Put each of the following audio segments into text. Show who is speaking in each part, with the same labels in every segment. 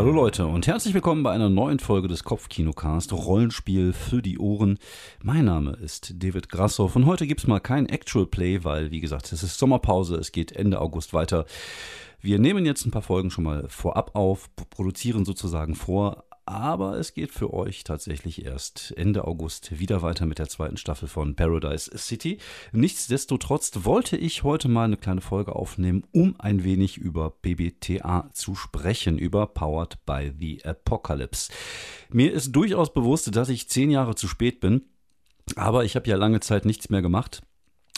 Speaker 1: Hallo Leute und herzlich willkommen bei einer neuen Folge des Kopfkinocast Rollenspiel für die Ohren. Mein Name ist David Grassoff und heute gibt's mal kein Actual Play, weil wie gesagt, es ist Sommerpause, es geht Ende August weiter. Wir nehmen jetzt ein paar Folgen schon mal vorab auf, produzieren sozusagen vor, aber es geht für euch tatsächlich erst Ende August wieder weiter mit der zweiten Staffel von Paradise City. Nichtsdestotrotz wollte ich heute mal eine kleine Folge aufnehmen, um ein wenig über BBTA zu sprechen, über Powered by the Apocalypse. Mir ist durchaus bewusst, dass ich zehn Jahre zu spät bin, aber ich habe ja lange Zeit nichts mehr gemacht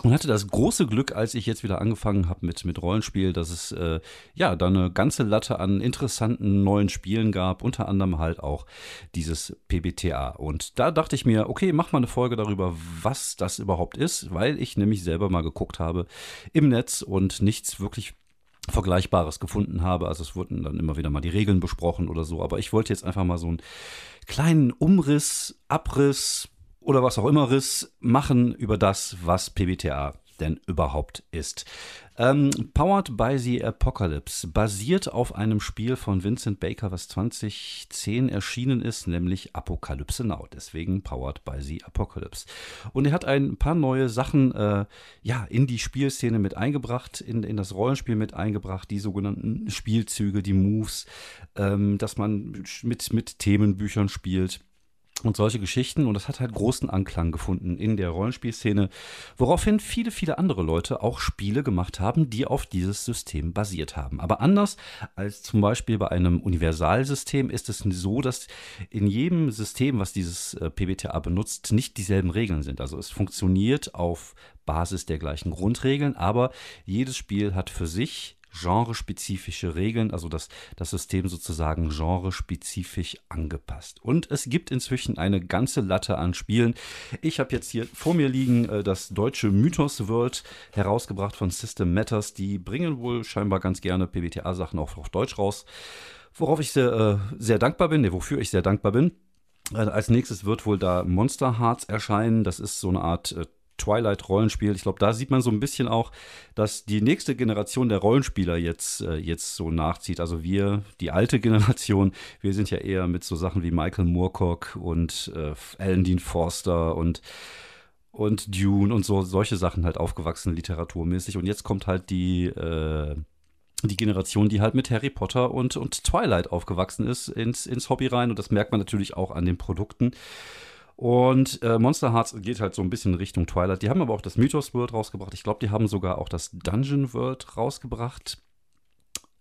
Speaker 1: und hatte das große Glück, als ich jetzt wieder angefangen habe mit, mit Rollenspiel, dass es äh, ja da eine ganze Latte an interessanten neuen Spielen gab, unter anderem halt auch dieses PBTA. Und da dachte ich mir, okay, mach mal eine Folge darüber, was das überhaupt ist, weil ich nämlich selber mal geguckt habe im Netz und nichts wirklich Vergleichbares gefunden habe. Also es wurden dann immer wieder mal die Regeln besprochen oder so. Aber ich wollte jetzt einfach mal so einen kleinen Umriss, Abriss, oder was auch immer Riss machen über das, was PBTA denn überhaupt ist. Ähm, Powered by the Apocalypse basiert auf einem Spiel von Vincent Baker, was 2010 erschienen ist, nämlich Apokalypse Now. Deswegen Powered by the Apocalypse. Und er hat ein paar neue Sachen äh, ja, in die Spielszene mit eingebracht, in, in das Rollenspiel mit eingebracht, die sogenannten Spielzüge, die Moves, ähm, dass man mit, mit Themenbüchern spielt und solche Geschichten. Und das hat halt großen Anklang gefunden in der Rollenspielszene, woraufhin viele, viele andere Leute auch Spiele gemacht haben, die auf dieses System basiert haben. Aber anders als zum Beispiel bei einem Universalsystem ist es so, dass in jedem System, was dieses äh, PBTA benutzt, nicht dieselben Regeln sind. Also es funktioniert auf Basis der gleichen Grundregeln, aber jedes Spiel hat für sich genrespezifische Regeln, also das, das System sozusagen genrespezifisch angepasst. Und es gibt inzwischen eine ganze Latte an Spielen. Ich habe jetzt hier vor mir liegen äh, das deutsche Mythos World, herausgebracht von System Matters. Die bringen wohl scheinbar ganz gerne PBTA-Sachen auch auf Deutsch raus, worauf ich sehr, äh, sehr dankbar bin, ne, wofür ich sehr dankbar bin. Äh, als nächstes wird wohl da Monster Hearts erscheinen. Das ist so eine Art äh, Twilight-Rollenspiel. Ich glaube, da sieht man so ein bisschen auch, dass die nächste Generation der Rollenspieler jetzt, äh, jetzt so nachzieht. Also wir, die alte Generation, wir sind ja eher mit so Sachen wie Michael Moorcock und äh, Alan Dean Forster und und Dune und so solche Sachen halt aufgewachsen literaturmäßig und jetzt kommt halt die äh, die Generation, die halt mit Harry Potter und, und Twilight aufgewachsen ist, ins, ins Hobby rein. Und das merkt man natürlich auch an den Produkten. Und äh, Monster Hearts geht halt so ein bisschen Richtung Twilight. Die haben aber auch das Mythos World rausgebracht. Ich glaube, die haben sogar auch das Dungeon World rausgebracht.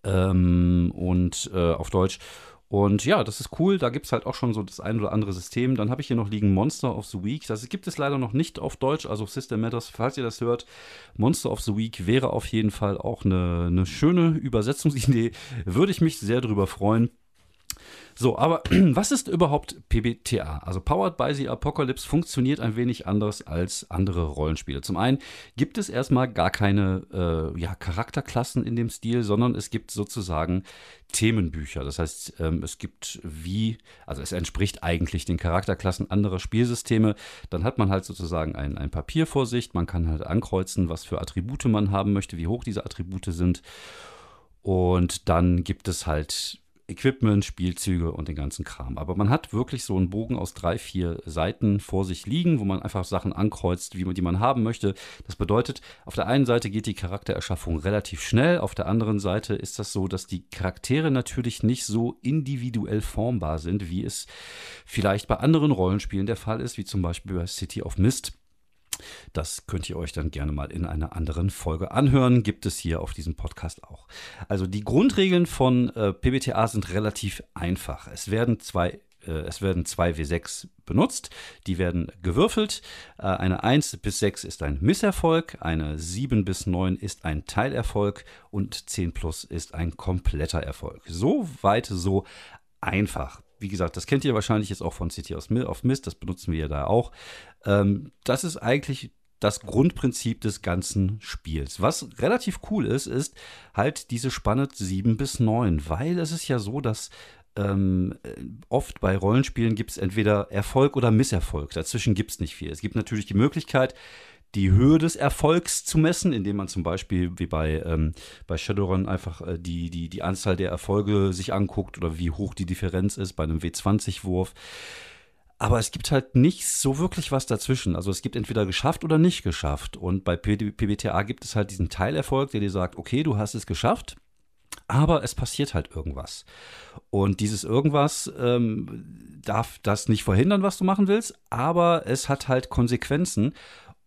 Speaker 1: Ähm, und äh, auf Deutsch. Und ja, das ist cool. Da gibt es halt auch schon so das ein oder andere System. Dann habe ich hier noch liegen Monster of the Week. Das gibt es leider noch nicht auf Deutsch. Also System Matters, falls ihr das hört, Monster of the Week wäre auf jeden Fall auch eine, eine schöne Übersetzungsidee. Würde ich mich sehr drüber freuen. So, aber was ist überhaupt PBTA? Also Powered by the Apocalypse funktioniert ein wenig anders als andere Rollenspiele. Zum einen gibt es erstmal gar keine äh, ja, Charakterklassen in dem Stil, sondern es gibt sozusagen Themenbücher. Das heißt, ähm, es gibt wie, also es entspricht eigentlich den Charakterklassen anderer Spielsysteme. Dann hat man halt sozusagen ein, ein Papier vor sich. Man kann halt ankreuzen, was für Attribute man haben möchte, wie hoch diese Attribute sind. Und dann gibt es halt Equipment, Spielzüge und den ganzen Kram. Aber man hat wirklich so einen Bogen aus drei, vier Seiten vor sich liegen, wo man einfach Sachen ankreuzt, wie man die man haben möchte. Das bedeutet, auf der einen Seite geht die Charaktererschaffung relativ schnell, auf der anderen Seite ist das so, dass die Charaktere natürlich nicht so individuell formbar sind, wie es vielleicht bei anderen Rollenspielen der Fall ist, wie zum Beispiel bei City of Mist. Das könnt ihr euch dann gerne mal in einer anderen Folge anhören. Gibt es hier auf diesem Podcast auch. Also die Grundregeln von äh, PBTA sind relativ einfach. Es werden zwei äh, es werden zwei W6 benutzt, die werden gewürfelt. Äh, eine 1 bis 6 ist ein Misserfolg, eine 7 bis 9 ist ein Teilerfolg und 10 plus ist ein kompletter Erfolg. So weit, so einfach wie gesagt, das kennt ihr wahrscheinlich jetzt auch von City of Mist, das benutzen wir ja da auch. Ähm, das ist eigentlich das Grundprinzip des ganzen Spiels. Was relativ cool ist, ist halt diese Spanne 7 bis 9, weil es ist ja so, dass ähm, oft bei Rollenspielen gibt es entweder Erfolg oder Misserfolg. Dazwischen gibt es nicht viel. Es gibt natürlich die Möglichkeit, die Höhe des Erfolgs zu messen, indem man zum Beispiel wie bei, ähm, bei Shadowrun einfach äh, die, die, die Anzahl der Erfolge sich anguckt oder wie hoch die Differenz ist bei einem W20-Wurf. Aber es gibt halt nicht so wirklich was dazwischen. Also es gibt entweder geschafft oder nicht geschafft. Und bei PBTA gibt es halt diesen Teilerfolg, der dir sagt, okay, du hast es geschafft, aber es passiert halt irgendwas. Und dieses irgendwas ähm, darf das nicht verhindern, was du machen willst, aber es hat halt Konsequenzen.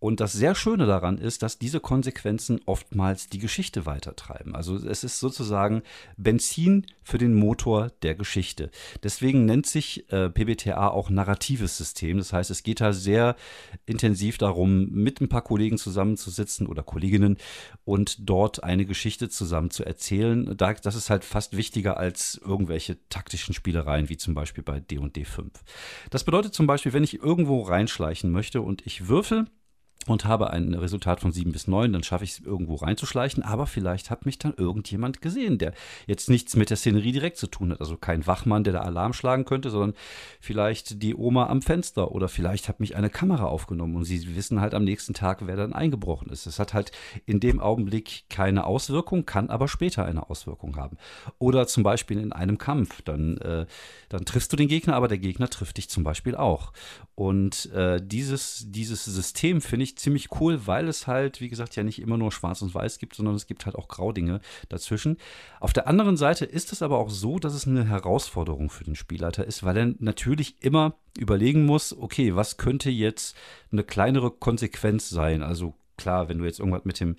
Speaker 1: Und das sehr Schöne daran ist, dass diese Konsequenzen oftmals die Geschichte weitertreiben. Also es ist sozusagen Benzin für den Motor der Geschichte. Deswegen nennt sich äh, PBTA auch narratives System. Das heißt, es geht da sehr intensiv darum, mit ein paar Kollegen zusammenzusitzen oder Kolleginnen und dort eine Geschichte zusammen zu erzählen. das ist halt fast wichtiger als irgendwelche taktischen Spielereien, wie zum Beispiel bei D&D 5. Das bedeutet zum Beispiel, wenn ich irgendwo reinschleichen möchte und ich würfel, und habe ein Resultat von sieben bis neun, dann schaffe ich es irgendwo reinzuschleichen, aber vielleicht hat mich dann irgendjemand gesehen, der jetzt nichts mit der Szenerie direkt zu tun hat. Also kein Wachmann, der da Alarm schlagen könnte, sondern vielleicht die Oma am Fenster oder vielleicht hat mich eine Kamera aufgenommen und sie wissen halt am nächsten Tag, wer dann eingebrochen ist. Es hat halt in dem Augenblick keine Auswirkung, kann aber später eine Auswirkung haben. Oder zum Beispiel in einem Kampf, dann, äh, dann triffst du den Gegner, aber der Gegner trifft dich zum Beispiel auch. Und äh, dieses, dieses System finde ich ziemlich cool, weil es halt, wie gesagt, ja nicht immer nur schwarz und weiß gibt, sondern es gibt halt auch Graudinge dazwischen. Auf der anderen Seite ist es aber auch so, dass es eine Herausforderung für den Spielleiter ist, weil er natürlich immer überlegen muss, okay, was könnte jetzt eine kleinere Konsequenz sein? Also klar, wenn du jetzt irgendwas mit dem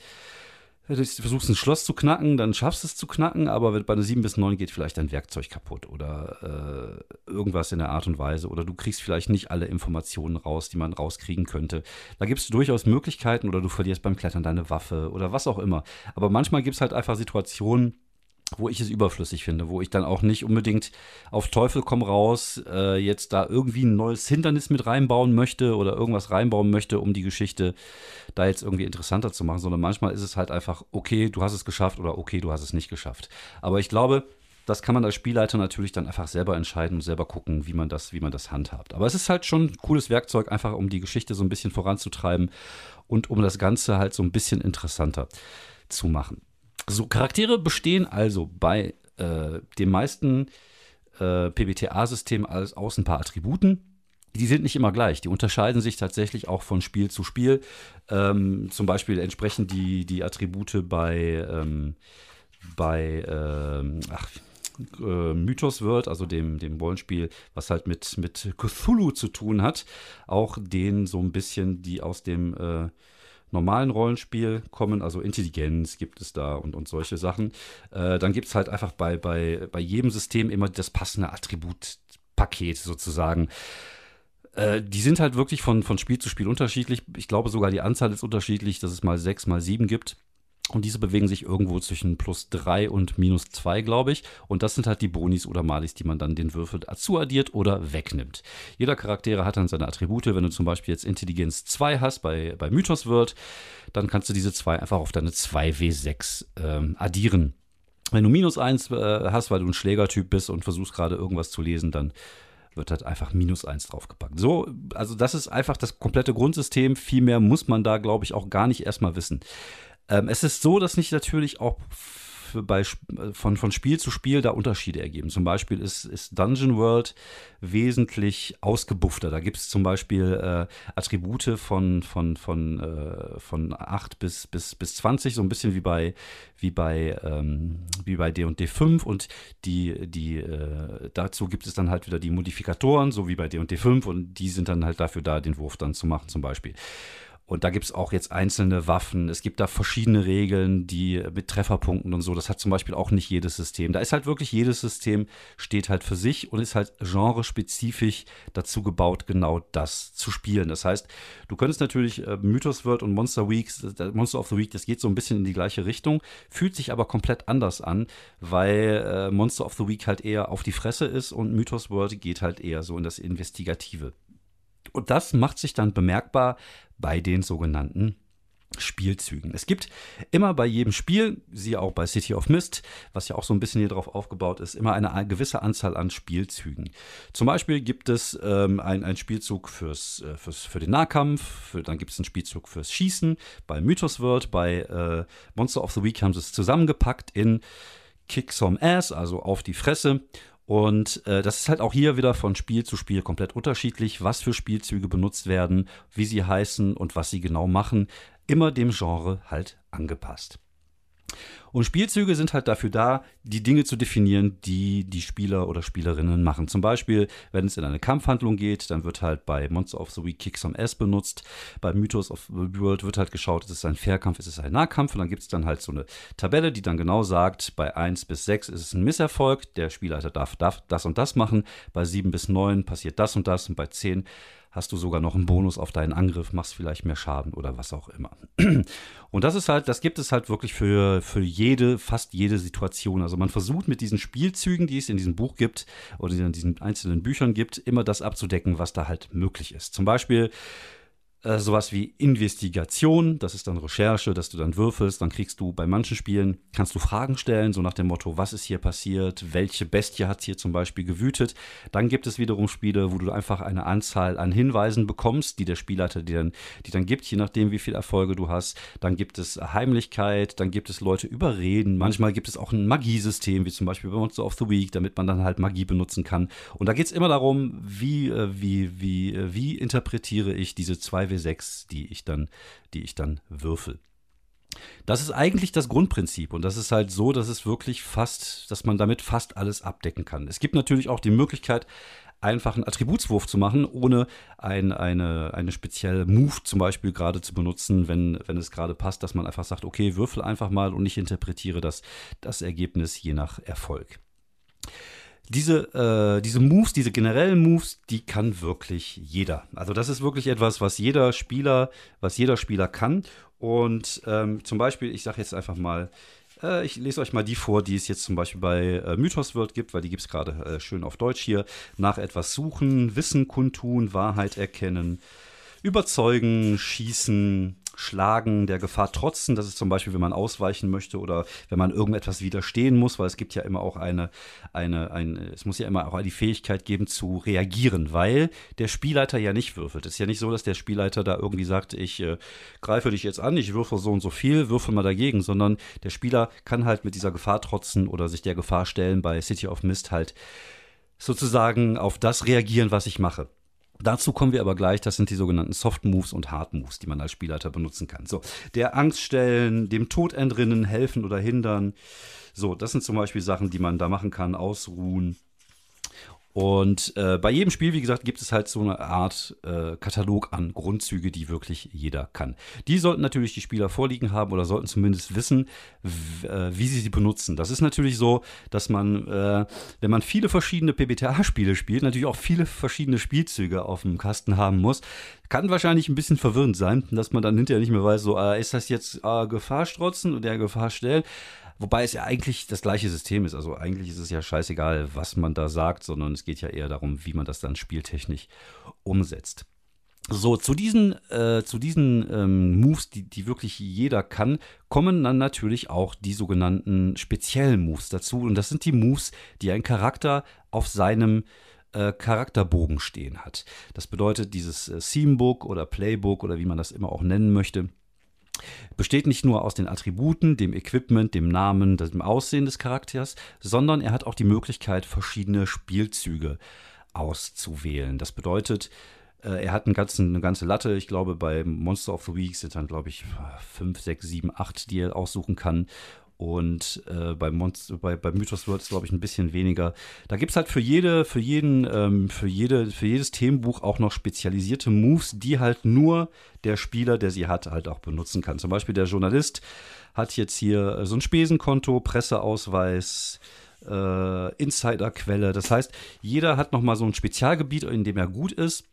Speaker 1: Du versuchst ein Schloss zu knacken, dann schaffst du es zu knacken, aber bei einer 7 bis 9 geht vielleicht dein Werkzeug kaputt oder äh, irgendwas in der Art und Weise oder du kriegst vielleicht nicht alle Informationen raus, die man rauskriegen könnte. Da gibt es durchaus Möglichkeiten oder du verlierst beim Klettern deine Waffe oder was auch immer. Aber manchmal gibt es halt einfach Situationen, wo ich es überflüssig finde, wo ich dann auch nicht unbedingt auf Teufel komm raus äh, jetzt da irgendwie ein neues Hindernis mit reinbauen möchte oder irgendwas reinbauen möchte, um die Geschichte da jetzt irgendwie interessanter zu machen, sondern manchmal ist es halt einfach, okay, du hast es geschafft oder okay, du hast es nicht geschafft. Aber ich glaube, das kann man als Spielleiter natürlich dann einfach selber entscheiden und selber gucken, wie man das, wie man das handhabt. Aber es ist halt schon ein cooles Werkzeug, einfach um die Geschichte so ein bisschen voranzutreiben und um das Ganze halt so ein bisschen interessanter zu machen. So, Charaktere bestehen also bei äh, den meisten äh, PBTA-Systemen aus ein paar Attributen. Die sind nicht immer gleich. Die unterscheiden sich tatsächlich auch von Spiel zu Spiel. Ähm, zum Beispiel entsprechen die, die Attribute bei, ähm, bei ähm, ach, äh, Mythos World, also dem, dem Rollenspiel, was halt mit, mit Cthulhu zu tun hat, auch den so ein bisschen, die aus dem äh, normalen Rollenspiel kommen, also Intelligenz gibt es da und, und solche Sachen. Äh, dann gibt es halt einfach bei, bei, bei jedem System immer das passende Attributpaket sozusagen. Äh, die sind halt wirklich von, von Spiel zu Spiel unterschiedlich. Ich glaube sogar die Anzahl ist unterschiedlich, dass es mal sechs, mal sieben gibt. Und diese bewegen sich irgendwo zwischen plus 3 und minus 2, glaube ich. Und das sind halt die Bonis oder Malis, die man dann den Würfel zuaddiert oder wegnimmt. Jeder Charaktere hat dann seine Attribute. Wenn du zum Beispiel jetzt Intelligenz 2 hast bei, bei Mythos wird, dann kannst du diese 2 einfach auf deine 2W6 ähm, addieren. Wenn du minus 1 äh, hast, weil du ein Schlägertyp bist und versuchst gerade irgendwas zu lesen, dann wird halt einfach minus 1 draufgepackt. So, also das ist einfach das komplette Grundsystem. Viel mehr muss man da, glaube ich, auch gar nicht erstmal wissen. Ähm, es ist so, dass sich natürlich auch bei, von, von Spiel zu Spiel da Unterschiede ergeben. Zum Beispiel ist, ist Dungeon World wesentlich ausgebuffter. Da gibt es zum Beispiel äh, Attribute von, von, von, äh, von 8 bis, bis, bis 20, so ein bisschen wie bei, wie bei, ähm, wie bei D&D 5 und die, die, äh, dazu gibt es dann halt wieder die Modifikatoren, so wie bei D&D 5 und die sind dann halt dafür da, den Wurf dann zu machen zum Beispiel. Und da gibt es auch jetzt einzelne Waffen. Es gibt da verschiedene Regeln, die mit Trefferpunkten und so. Das hat zum Beispiel auch nicht jedes System. Da ist halt wirklich jedes System steht halt für sich und ist halt genrespezifisch dazu gebaut, genau das zu spielen. Das heißt, du könntest natürlich äh, Mythos World und Monster Week, Monster of the Week, das geht so ein bisschen in die gleiche Richtung, fühlt sich aber komplett anders an, weil äh, Monster of the Week halt eher auf die Fresse ist und Mythos World geht halt eher so in das Investigative. Und das macht sich dann bemerkbar bei den sogenannten Spielzügen. Es gibt immer bei jedem Spiel, siehe auch bei City of Mist, was ja auch so ein bisschen hier drauf aufgebaut ist, immer eine gewisse Anzahl an Spielzügen. Zum Beispiel gibt es ähm, einen Spielzug fürs, äh, fürs, für den Nahkampf, für, dann gibt es einen Spielzug fürs Schießen. Bei Mythos World, bei äh, Monster of the Week haben sie es zusammengepackt in Kick Some Ass, also auf die Fresse. Und äh, das ist halt auch hier wieder von Spiel zu Spiel komplett unterschiedlich, was für Spielzüge benutzt werden, wie sie heißen und was sie genau machen immer dem Genre halt angepasst. Und Spielzüge sind halt dafür da, die Dinge zu definieren, die die Spieler oder Spielerinnen machen. Zum Beispiel, wenn es in eine Kampfhandlung geht, dann wird halt bei Monster of the Week Kick Some S benutzt. Bei Mythos of the World wird halt geschaut, ist es ein Fairkampf, ist es ein Nahkampf. Und dann gibt es dann halt so eine Tabelle, die dann genau sagt, bei 1 bis 6 ist es ein Misserfolg, der Spielleiter darf, darf das und das machen. Bei 7 bis 9 passiert das und das. Und bei 10 hast du sogar noch einen Bonus auf deinen Angriff, machst vielleicht mehr Schaden oder was auch immer. Und das ist halt, das gibt es halt wirklich für, für jede, fast jede Situation. Also man versucht mit diesen Spielzügen, die es in diesem Buch gibt oder in diesen einzelnen Büchern gibt, immer das abzudecken, was da halt möglich ist. Zum Beispiel äh, sowas wie Investigation, das ist dann Recherche, dass du dann würfelst, dann kriegst du bei manchen Spielen, kannst du Fragen stellen, so nach dem Motto, was ist hier passiert, welche Bestie hat hier zum Beispiel gewütet. Dann gibt es wiederum Spiele, wo du einfach eine Anzahl an Hinweisen bekommst, die der Spielleiter dir dann, die dann gibt, je nachdem, wie viele Erfolge du hast. Dann gibt es Heimlichkeit, dann gibt es Leute überreden. Manchmal gibt es auch ein Magiesystem, wie zum Beispiel bei Monster of the Week, damit man dann halt Magie benutzen kann. Und da geht es immer darum, wie, äh, wie, wie, äh, wie interpretiere ich diese zwei 2W6, die ich dann, die ich dann würfel. Das ist eigentlich das Grundprinzip und das ist halt so, dass es wirklich fast, dass man damit fast alles abdecken kann. Es gibt natürlich auch die Möglichkeit, einfach einen Attributswurf zu machen, ohne ein, eine, eine spezielle Move zum Beispiel gerade zu benutzen, wenn, wenn es gerade passt, dass man einfach sagt, okay, würfel einfach mal und ich interpretiere das, das Ergebnis je nach Erfolg diese, äh, diese Moves, diese generellen Moves, die kann wirklich jeder. Also das ist wirklich etwas, was jeder Spieler, was jeder Spieler kann. Und ähm, zum Beispiel, ich sage jetzt einfach mal, äh, ich lese euch mal die vor, die es jetzt zum Beispiel bei äh, Mythos World gibt, weil die gibt es gerade äh, schön auf Deutsch hier. Nach etwas suchen, Wissen kundtun, Wahrheit erkennen, überzeugen, schießen, Schlagen, der Gefahr trotzen. Das ist zum Beispiel, wenn man ausweichen möchte oder wenn man irgendetwas widerstehen muss, weil es gibt ja immer auch eine, eine, ein, es muss ja immer auch die Fähigkeit geben zu reagieren, weil der Spielleiter ja nicht würfelt. Es ist ja nicht so, dass der Spielleiter da irgendwie sagt, ich äh, greife dich jetzt an, ich würfel so und so viel, würfel mal dagegen, sondern der Spieler kann halt mit dieser Gefahr trotzen oder sich der Gefahr stellen, bei City of Mist halt sozusagen auf das reagieren, was ich mache. Dazu kommen wir aber gleich, das sind die sogenannten Soft Moves und Hard Moves, die man als Spielleiter benutzen kann. So, der Angst stellen, dem Tod entrinnen, helfen oder hindern. So, das sind zum Beispiel Sachen, die man da machen kann, ausruhen. Und äh, bei jedem Spiel, wie gesagt, gibt es halt so eine Art äh, Katalog an Grundzüge, die wirklich jeder kann. Die sollten natürlich die Spieler vorliegen haben oder sollten zumindest wissen, äh, wie sie sie benutzen. Das ist natürlich so, dass man, äh, wenn man viele verschiedene PBTA-Spiele spielt, natürlich auch viele verschiedene Spielzüge auf dem Kasten haben muss. Kann wahrscheinlich ein bisschen verwirrend sein, dass man dann hinterher nicht mehr weiß, so, äh, ist das jetzt äh, Gefahr strotzen oder Gefahr stellen? Wobei es ja eigentlich das gleiche System ist. Also eigentlich ist es ja scheißegal, was man da sagt, sondern es geht ja eher darum, wie man das dann spieltechnisch umsetzt. So, zu diesen, äh, zu diesen ähm, Moves, die, die wirklich jeder kann, kommen dann natürlich auch die sogenannten speziellen Moves dazu. Und das sind die Moves, die ein Charakter auf seinem äh, Charakterbogen stehen hat. Das bedeutet, dieses äh, Themebook oder Playbook oder wie man das immer auch nennen möchte, besteht nicht nur aus den Attributen, dem Equipment, dem Namen, dem Aussehen des Charakters, sondern er hat auch die Möglichkeit, verschiedene Spielzüge auszuwählen. Das bedeutet, äh, er hat einen ganzen, eine ganze Latte. Ich glaube, bei Monster of the Week sind dann, glaube ich, fünf, sechs, sieben, acht, die er aussuchen kann. Und äh, bei, Monster, bei, bei Mythos World ist, glaube ich, ein bisschen weniger. Da gibt es halt für jede, für jeden, ähm, für jede, für jedes Themenbuch auch noch spezialisierte Moves, die halt nur der Spieler, der sie hat, halt auch benutzen kann. Zum Beispiel der Journalist hat jetzt hier äh, so ein Spesenkonto, Presseausweis, äh, Insiderquelle. Das heißt, jeder hat nochmal so ein Spezialgebiet, in dem er gut ist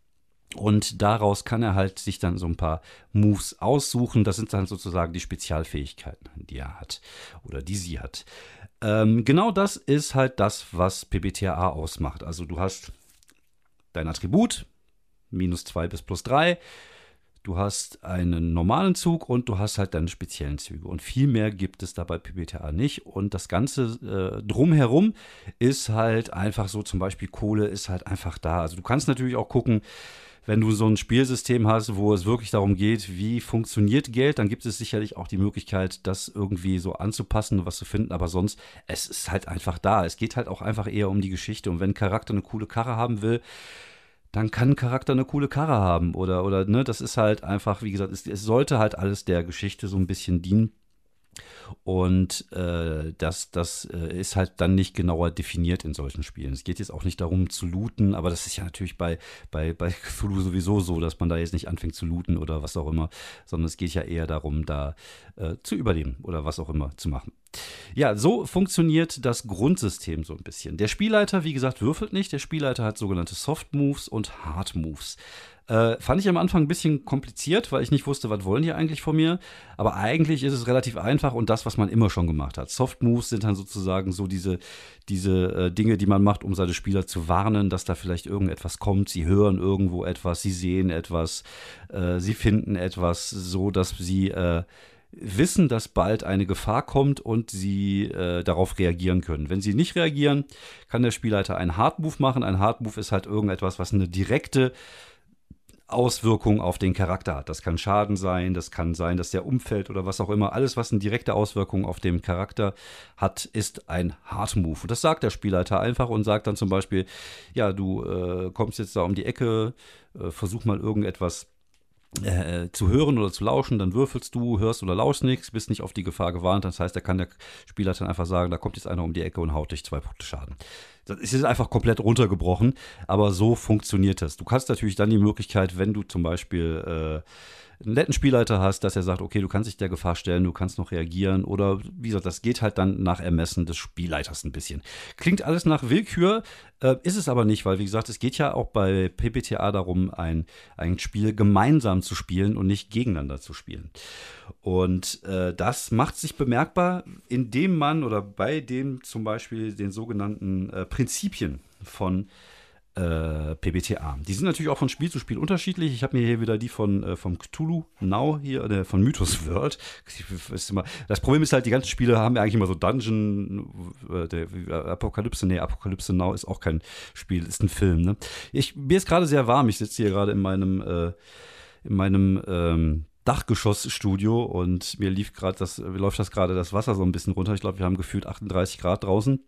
Speaker 1: und daraus kann er halt sich dann so ein paar Moves aussuchen. Das sind dann sozusagen die Spezialfähigkeiten, die er hat oder die sie hat. Ähm, genau das ist halt das, was PBTA ausmacht. Also du hast dein Attribut, minus 2 bis plus 3. du hast einen normalen Zug und du hast halt deine speziellen Züge. Und viel mehr gibt es da bei PBTA nicht. Und das Ganze äh, drumherum ist halt einfach so, zum Beispiel Kohle ist halt einfach da. Also du kannst natürlich auch gucken, wenn du so ein Spielsystem hast, wo es wirklich darum geht, wie funktioniert Geld, dann gibt es sicherlich auch die Möglichkeit, das irgendwie so anzupassen, was zu finden. Aber sonst, es ist halt einfach da. Es geht halt auch einfach eher um die Geschichte. Und wenn ein Charakter eine coole Karre haben will, dann kann ein Charakter eine coole Karre haben. Oder, oder, ne, das ist halt einfach, wie gesagt, es, es sollte halt alles der Geschichte so ein bisschen dienen. Und äh, das, das äh, ist halt dann nicht genauer definiert in solchen Spielen. Es geht jetzt auch nicht darum zu looten, aber das ist ja natürlich bei, bei, bei Cthulhu sowieso so, dass man da jetzt nicht anfängt zu looten oder was auch immer, sondern es geht ja eher darum, da äh, zu überleben oder was auch immer zu machen. Ja, so funktioniert das Grundsystem so ein bisschen. Der Spielleiter, wie gesagt, würfelt nicht. Der Spielleiter hat sogenannte Soft Moves und Hard Moves. Äh, fand ich am Anfang ein bisschen kompliziert, weil ich nicht wusste, was wollen die eigentlich von mir. Aber eigentlich ist es relativ einfach und das, was man immer schon gemacht hat. Soft Moves sind dann sozusagen so diese, diese äh, Dinge, die man macht, um seine Spieler zu warnen, dass da vielleicht irgendetwas kommt. Sie hören irgendwo etwas, sie sehen etwas, äh, sie finden etwas, so dass sie äh, wissen, dass bald eine Gefahr kommt und sie äh, darauf reagieren können. Wenn sie nicht reagieren, kann der Spielleiter einen Hard Move machen. Ein Hard Move ist halt irgendetwas, was eine direkte Auswirkung auf den Charakter hat. Das kann Schaden sein, das kann sein, dass der umfällt oder was auch immer. Alles, was eine direkte Auswirkung auf den Charakter hat, ist ein Hard Move. Und das sagt der Spielleiter einfach und sagt dann zum Beispiel, ja, du äh, kommst jetzt da um die Ecke, äh, versuch mal irgendetwas äh, zu hören oder zu lauschen, dann würfelst du, hörst oder lauschst nichts, bist nicht auf die Gefahr gewarnt. Das heißt, da kann der Spieler dann einfach sagen, da kommt jetzt einer um die Ecke und haut dich zwei Punkte Schaden. Das ist einfach komplett runtergebrochen, aber so funktioniert das. Du kannst natürlich dann die Möglichkeit, wenn du zum Beispiel äh, einen netten Spielleiter hast, dass er sagt, okay, du kannst dich der Gefahr stellen, du kannst noch reagieren oder wie gesagt, das geht halt dann nach Ermessen des Spielleiters ein bisschen. Klingt alles nach Willkür, äh, ist es aber nicht, weil wie gesagt, es geht ja auch bei PPTA darum, ein, ein Spiel gemeinsam zu spielen und nicht gegeneinander zu spielen. Und äh, das macht sich bemerkbar, indem man oder bei dem zum Beispiel den sogenannten äh, Prinzipien von äh, PBTA. Die sind natürlich auch von Spiel zu Spiel unterschiedlich. Ich habe mir hier wieder die von äh, vom Cthulhu Now hier, äh, von Mythos World. Das Problem ist halt, die ganzen Spiele haben ja eigentlich immer so Dungeon, äh, der, Apokalypse, nee, Apokalypse Now ist auch kein Spiel, ist ein Film. Ne? Ich, mir ist gerade sehr warm. Ich sitze hier gerade in meinem, äh, in meinem ähm, Dachgeschossstudio und mir lief gerade das, läuft das gerade das Wasser so ein bisschen runter. Ich glaube, wir haben gefühlt 38 Grad draußen.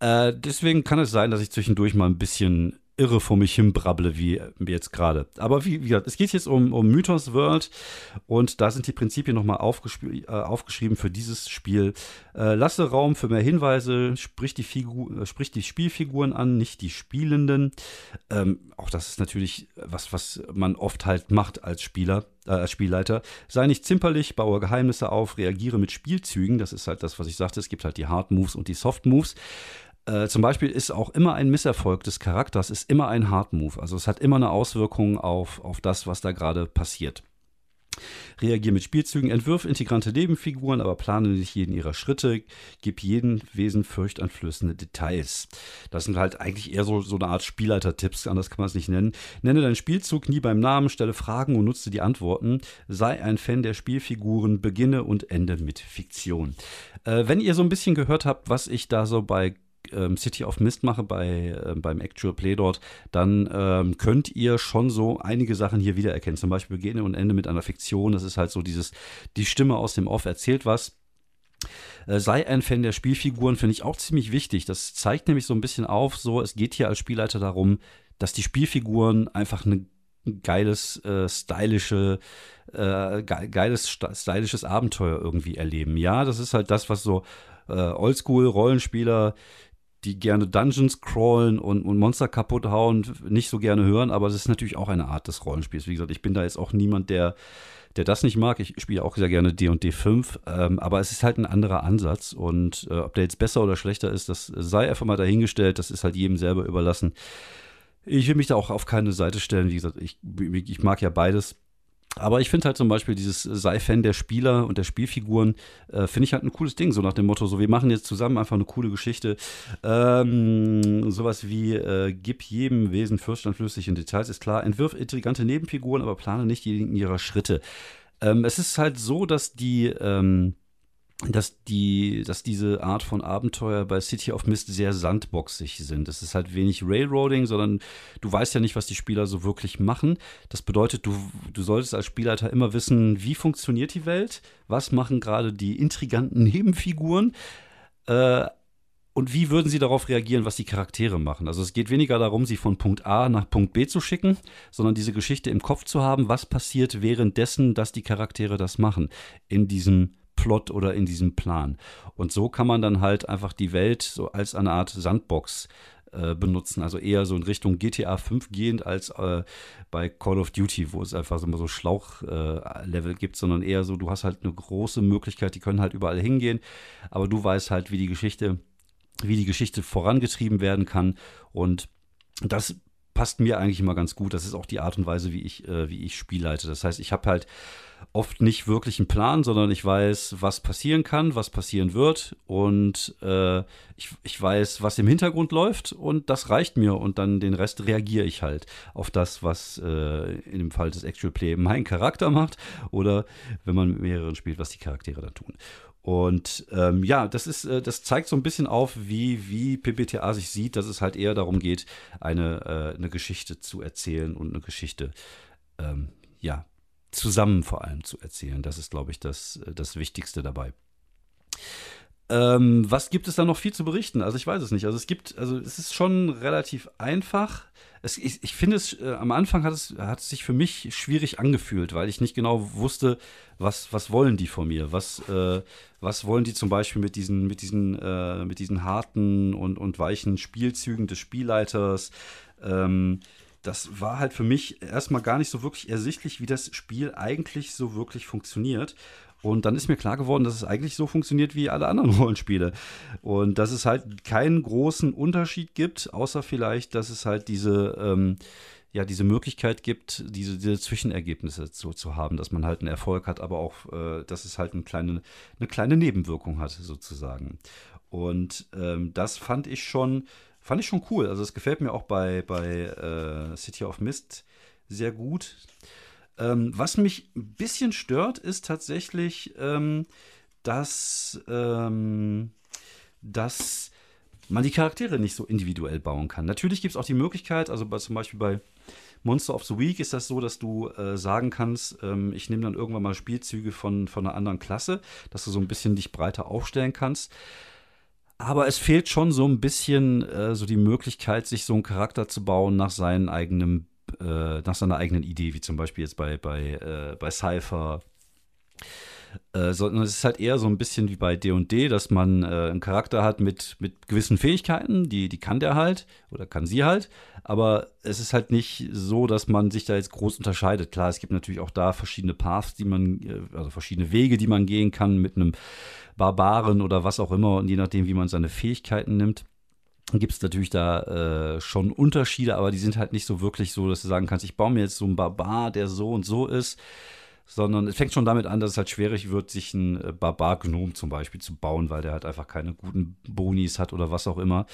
Speaker 1: Äh, deswegen kann es sein, dass ich zwischendurch mal ein bisschen irre vor mich hin brabble, wie jetzt gerade. Aber wie, wie, gesagt, es geht jetzt um, um Mythos World und da sind die Prinzipien nochmal äh, aufgeschrieben für dieses Spiel. Äh, lasse Raum für mehr Hinweise, sprich die, Figur, äh, sprich die Spielfiguren an, nicht die Spielenden. Ähm, auch das ist natürlich was, was man oft halt macht als Spieler, äh, als Spielleiter. Sei nicht zimperlich, baue Geheimnisse auf, reagiere mit Spielzügen. Das ist halt das, was ich sagte. Es gibt halt die Hard Moves und die Soft Moves. Äh, zum Beispiel ist auch immer ein Misserfolg des Charakters, ist immer ein Hard Move. Also es hat immer eine Auswirkung auf, auf das, was da gerade passiert. Reagier mit Spielzügen, entwirf integrante Nebenfiguren, aber plane nicht jeden ihrer Schritte, gib jedem Wesen furchteinflößende Details. Das sind halt eigentlich eher so, so eine Art Spielleiter-Tipps, anders kann man es nicht nennen. Nenne deinen Spielzug nie beim Namen, stelle Fragen und nutze die Antworten. Sei ein Fan der Spielfiguren, beginne und ende mit Fiktion. Äh, wenn ihr so ein bisschen gehört habt, was ich da so bei ähm, City of Mist mache bei, äh, beim Actual Play dort, dann ähm, könnt ihr schon so einige Sachen hier wiedererkennen. Zum Beispiel Beginne und Ende mit einer Fiktion. Das ist halt so dieses, die Stimme aus dem Off erzählt was. Äh, sei ein Fan der Spielfiguren, finde ich auch ziemlich wichtig. Das zeigt nämlich so ein bisschen auf, so, es geht hier als Spielleiter darum, dass die Spielfiguren einfach eine geiles, äh, stylische, äh, geiles, stylisches Abenteuer irgendwie erleben. Ja, das ist halt das, was so äh, Oldschool-Rollenspieler die gerne Dungeons crawlen und, und, Monster kaputt hauen, nicht so gerne hören, aber es ist natürlich auch eine Art des Rollenspiels. Wie gesagt, ich bin da jetzt auch niemand, der, der das nicht mag. Ich spiele auch sehr gerne D&D 5, ähm, aber es ist halt ein anderer Ansatz und äh, ob der jetzt besser oder schlechter ist, das sei einfach mal dahingestellt, das ist halt jedem selber überlassen. Ich will mich da auch auf keine Seite stellen, wie gesagt, ich, ich mag ja beides. Aber ich finde halt zum Beispiel dieses sei Fan der Spieler und der Spielfiguren, äh, finde ich halt ein cooles Ding, so nach dem Motto, so wir machen jetzt zusammen einfach eine coole Geschichte. Ähm, sowas wie, äh, gib jedem Wesen Fürstand flüssig in Details, ist klar, entwirf intrigante Nebenfiguren, aber plane nicht jeden ihrer Schritte. Ähm, es ist halt so, dass die, ähm, dass die, dass diese Art von Abenteuer bei City of Mist sehr sandboxig sind. Es ist halt wenig Railroading, sondern du weißt ja nicht, was die Spieler so wirklich machen. Das bedeutet, du, du solltest als Spielleiter immer wissen, wie funktioniert die Welt, was machen gerade die intriganten Nebenfiguren. Äh, und wie würden Sie darauf reagieren, was die Charaktere machen? Also es geht weniger darum, sie von Punkt A nach Punkt B zu schicken, sondern diese Geschichte im Kopf zu haben, was passiert währenddessen, dass die Charaktere das machen in diesem Plot oder in diesem Plan. Und so kann man dann halt einfach die Welt so als eine Art Sandbox äh, benutzen, also eher so in Richtung GTA 5 gehend als äh, bei Call of Duty, wo es einfach immer so Schlauchlevel äh, gibt, sondern eher so, du hast halt eine große Möglichkeit, die können halt überall hingehen, aber du weißt halt, wie die Geschichte wie die Geschichte vorangetrieben werden kann. Und das passt mir eigentlich immer ganz gut. Das ist auch die Art und Weise, wie ich, äh, wie ich spielleite. Das heißt, ich habe halt oft nicht wirklich einen Plan, sondern ich weiß, was passieren kann, was passieren wird und äh, ich, ich weiß, was im Hintergrund läuft und das reicht mir und dann den Rest reagiere ich halt auf das, was äh, in dem Fall des Actual Play mein Charakter macht oder wenn man mit mehreren spielt, was die Charaktere dann tun. Und ähm, ja, das ist, äh, das zeigt so ein bisschen auf, wie, wie PBTA sich sieht, dass es halt eher darum geht, eine, äh, eine Geschichte zu erzählen und eine Geschichte, ähm, ja, zusammen vor allem zu erzählen. Das ist, glaube ich, das, äh, das Wichtigste dabei. Ähm, was gibt es da noch viel zu berichten? Also ich weiß es nicht. Also es gibt, also es ist schon relativ einfach es, ich, ich finde es, äh, am Anfang hat es, hat es sich für mich schwierig angefühlt, weil ich nicht genau wusste, was, was wollen die von mir? Was, äh, was wollen die zum Beispiel mit diesen, mit diesen, äh, mit diesen harten und, und weichen Spielzügen des Spielleiters? Ähm, das war halt für mich erstmal gar nicht so wirklich ersichtlich, wie das Spiel eigentlich so wirklich funktioniert. Und dann ist mir klar geworden, dass es eigentlich so funktioniert wie alle anderen Rollenspiele. Und dass es halt keinen großen Unterschied gibt, außer vielleicht, dass es halt diese, ähm, ja, diese Möglichkeit gibt, diese, diese Zwischenergebnisse zu, zu haben, dass man halt einen Erfolg hat, aber auch, äh, dass es halt eine kleine, eine kleine Nebenwirkung hat, sozusagen. Und ähm, das fand ich schon, fand ich schon cool. Also es gefällt mir auch bei, bei äh, City of Mist sehr gut. Ähm, was mich ein bisschen stört, ist tatsächlich, ähm, dass, ähm, dass man die Charaktere nicht so individuell bauen kann. Natürlich gibt es auch die Möglichkeit, also bei, zum Beispiel bei Monster of the Week ist das so, dass du äh, sagen kannst, ähm, ich nehme dann irgendwann mal Spielzüge von, von einer anderen Klasse, dass du so ein bisschen dich breiter aufstellen kannst. Aber es fehlt schon so ein bisschen äh, so die Möglichkeit, sich so einen Charakter zu bauen nach seinem eigenen äh, nach seiner eigenen Idee, wie zum Beispiel jetzt bei, bei, äh, bei Cypher. Äh, sondern es ist halt eher so ein bisschen wie bei D&D, dass man äh, einen Charakter hat mit, mit gewissen Fähigkeiten, die, die kann der halt oder kann sie halt, aber es ist halt nicht so, dass man sich da jetzt groß unterscheidet. Klar, es gibt natürlich auch da verschiedene Paths, die man, äh, also verschiedene Wege, die man gehen kann mit einem Barbaren oder was auch immer und je nachdem, wie man seine Fähigkeiten nimmt gibt es natürlich da äh, schon Unterschiede, aber die sind halt nicht so wirklich so, dass du sagen kannst, ich baue mir jetzt so einen Barbar, der so und so ist, sondern es fängt schon damit an, dass es halt schwierig wird, sich einen äh, Barbar-Gnom zum Beispiel zu bauen, weil der halt einfach keine guten Bonis hat oder was auch immer.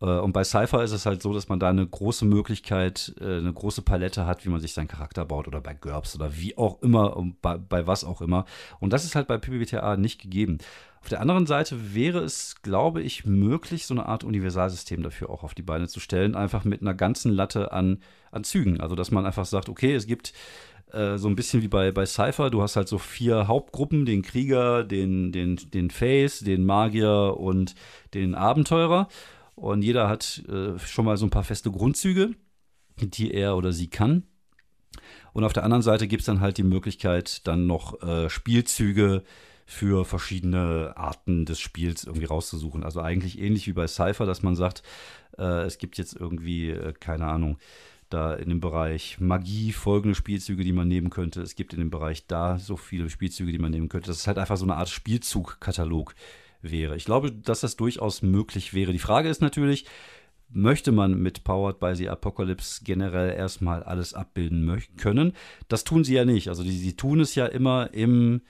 Speaker 1: Äh, und bei Cypher ist es halt so, dass man da eine große Möglichkeit, äh, eine große Palette hat, wie man sich seinen Charakter baut oder bei GURPS oder wie auch immer, bei, bei was auch immer. Und das ist halt bei PBTA nicht gegeben. Auf der anderen Seite wäre es, glaube ich, möglich, so eine Art Universalsystem dafür auch auf die Beine zu stellen, einfach mit einer ganzen Latte an, an Zügen. Also, dass man einfach sagt, okay, es gibt äh, so ein bisschen wie bei, bei Cypher, du hast halt so vier Hauptgruppen, den Krieger, den, den, den Face, den Magier und den Abenteurer. Und jeder hat äh, schon mal so ein paar feste Grundzüge, die er oder sie kann. Und auf der anderen Seite gibt es dann halt die Möglichkeit, dann noch äh, Spielzüge für verschiedene Arten des Spiels irgendwie rauszusuchen. Also eigentlich ähnlich wie bei Cypher, dass man sagt, äh, es gibt jetzt irgendwie, äh, keine Ahnung, da in dem Bereich Magie folgende Spielzüge, die man nehmen könnte. Es gibt in dem Bereich da so viele Spielzüge, die man nehmen könnte. Das ist halt einfach so eine Art Spielzugkatalog wäre. Ich glaube, dass das durchaus möglich wäre. Die Frage ist natürlich, möchte man mit Powered by the Apocalypse generell erstmal alles abbilden können. Das tun sie ja nicht. Also sie tun es ja immer im,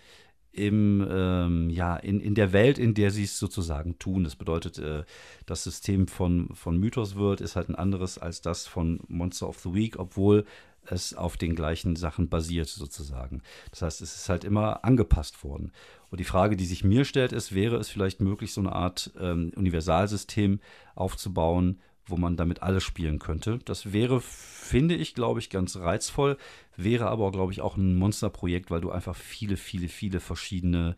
Speaker 1: im, ähm, ja, in, in der Welt, in der sie es sozusagen tun. Das bedeutet, äh, das System von, von Mythos wird ist halt ein anderes als das von Monster of the Week, obwohl es auf den gleichen Sachen basiert sozusagen. Das heißt, es ist halt immer angepasst worden. Und die Frage, die sich mir stellt, ist, wäre es vielleicht möglich, so eine Art ähm, Universalsystem aufzubauen, wo man damit alles spielen könnte. Das wäre, finde ich, glaube ich, ganz reizvoll, wäre aber, glaube ich, auch ein Monsterprojekt, weil du einfach viele, viele, viele verschiedene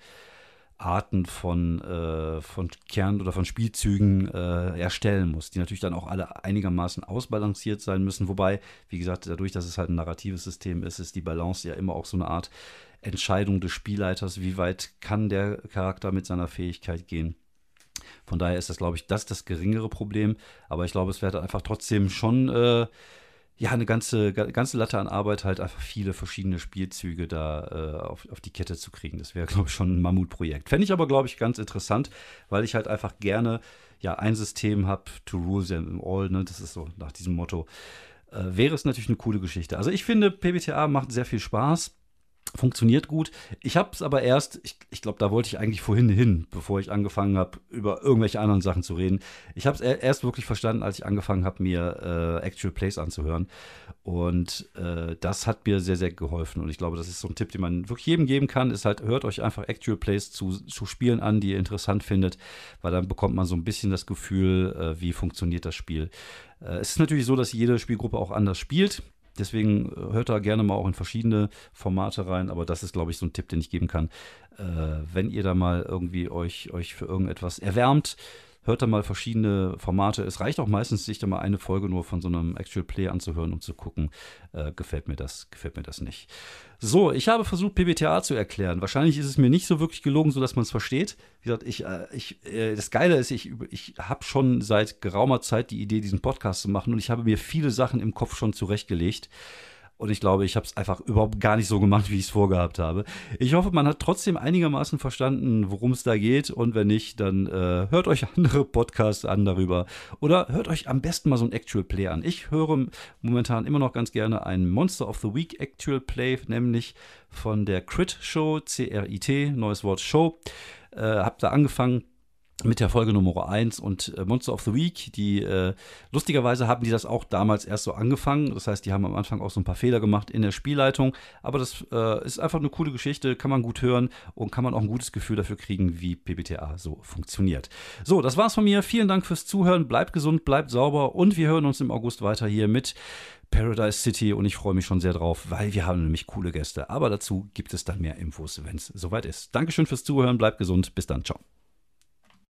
Speaker 1: Arten von, äh, von Kern- oder von Spielzügen äh, erstellen muss, die natürlich dann auch alle einigermaßen ausbalanciert sein müssen. Wobei, wie gesagt, dadurch, dass es halt ein narratives System ist, ist die Balance ja immer auch so eine Art Entscheidung des Spielleiters, wie weit kann der Charakter mit seiner Fähigkeit gehen. Von daher ist das, glaube ich, das das geringere Problem. Aber ich glaube, es wäre einfach trotzdem schon äh, ja, eine ganze, ganze Latte an Arbeit, halt einfach viele verschiedene Spielzüge da äh, auf, auf die Kette zu kriegen. Das wäre, glaube ich, schon ein Mammutprojekt. Fände ich aber, glaube ich, ganz interessant, weil ich halt einfach gerne ja ein System habe, to rule them all, ne? Das ist so nach diesem Motto. Äh, wäre es natürlich eine coole Geschichte. Also ich finde, PBTA macht sehr viel Spaß funktioniert gut. Ich habe es aber erst, ich, ich glaube, da wollte ich eigentlich vorhin hin, bevor ich angefangen habe, über irgendwelche anderen Sachen zu reden. Ich habe es erst wirklich verstanden, als ich angefangen habe, mir äh, Actual Plays anzuhören. Und äh, das hat mir sehr, sehr geholfen. Und ich glaube, das ist so ein Tipp, den man wirklich jedem geben kann, ist halt, hört euch einfach Actual Plays zu, zu Spielen an, die ihr interessant findet, weil dann bekommt man so ein bisschen das Gefühl, äh, wie funktioniert das Spiel. Äh, es ist natürlich so, dass jede Spielgruppe auch anders spielt. Deswegen äh, hört da gerne mal auch in verschiedene Formate rein, aber das ist, glaube ich, so ein Tipp, den ich geben kann. Äh, wenn ihr da mal irgendwie euch, euch für irgendetwas erwärmt, hört da mal verschiedene Formate. Es reicht auch meistens, sich da mal eine Folge nur von so einem Actual Play anzuhören, um zu gucken, äh, gefällt mir das, gefällt mir das nicht. So, ich habe versucht, PBTA zu erklären. Wahrscheinlich ist es mir nicht so wirklich gelungen, sodass man es versteht. Wie gesagt, ich, äh, ich, äh, das Geile ist, ich, ich habe schon seit geraumer Zeit die Idee, diesen Podcast zu machen und ich habe mir viele Sachen im Kopf schon zurechtgelegt. Und ich glaube, ich habe es einfach überhaupt gar nicht so gemacht, wie ich es vorgehabt habe. Ich hoffe, man hat trotzdem einigermaßen verstanden, worum es da geht. Und wenn nicht, dann äh, hört euch andere Podcasts an darüber. Oder hört euch am besten mal so ein Actual Play an. Ich höre momentan immer noch ganz gerne ein Monster of the Week Actual Play, nämlich von der Crit Show, C-R-I-T, neues Wort Show. Äh, hab da angefangen mit der Folge Nummer 1 und äh, Monster of the Week. Die äh, lustigerweise haben die das auch damals erst so angefangen. Das heißt, die haben am Anfang auch so ein paar Fehler gemacht in der Spielleitung. Aber das äh, ist einfach eine coole Geschichte, kann man gut hören und kann man auch ein gutes Gefühl dafür kriegen, wie PBTA so funktioniert. So, das war's von mir. Vielen Dank fürs Zuhören. Bleibt gesund, bleibt sauber und wir hören uns im August weiter hier mit Paradise City und ich freue mich schon sehr drauf, weil wir haben nämlich coole Gäste. Aber dazu gibt es dann mehr Infos, wenn es soweit ist. Dankeschön fürs Zuhören, bleibt gesund, bis dann, ciao.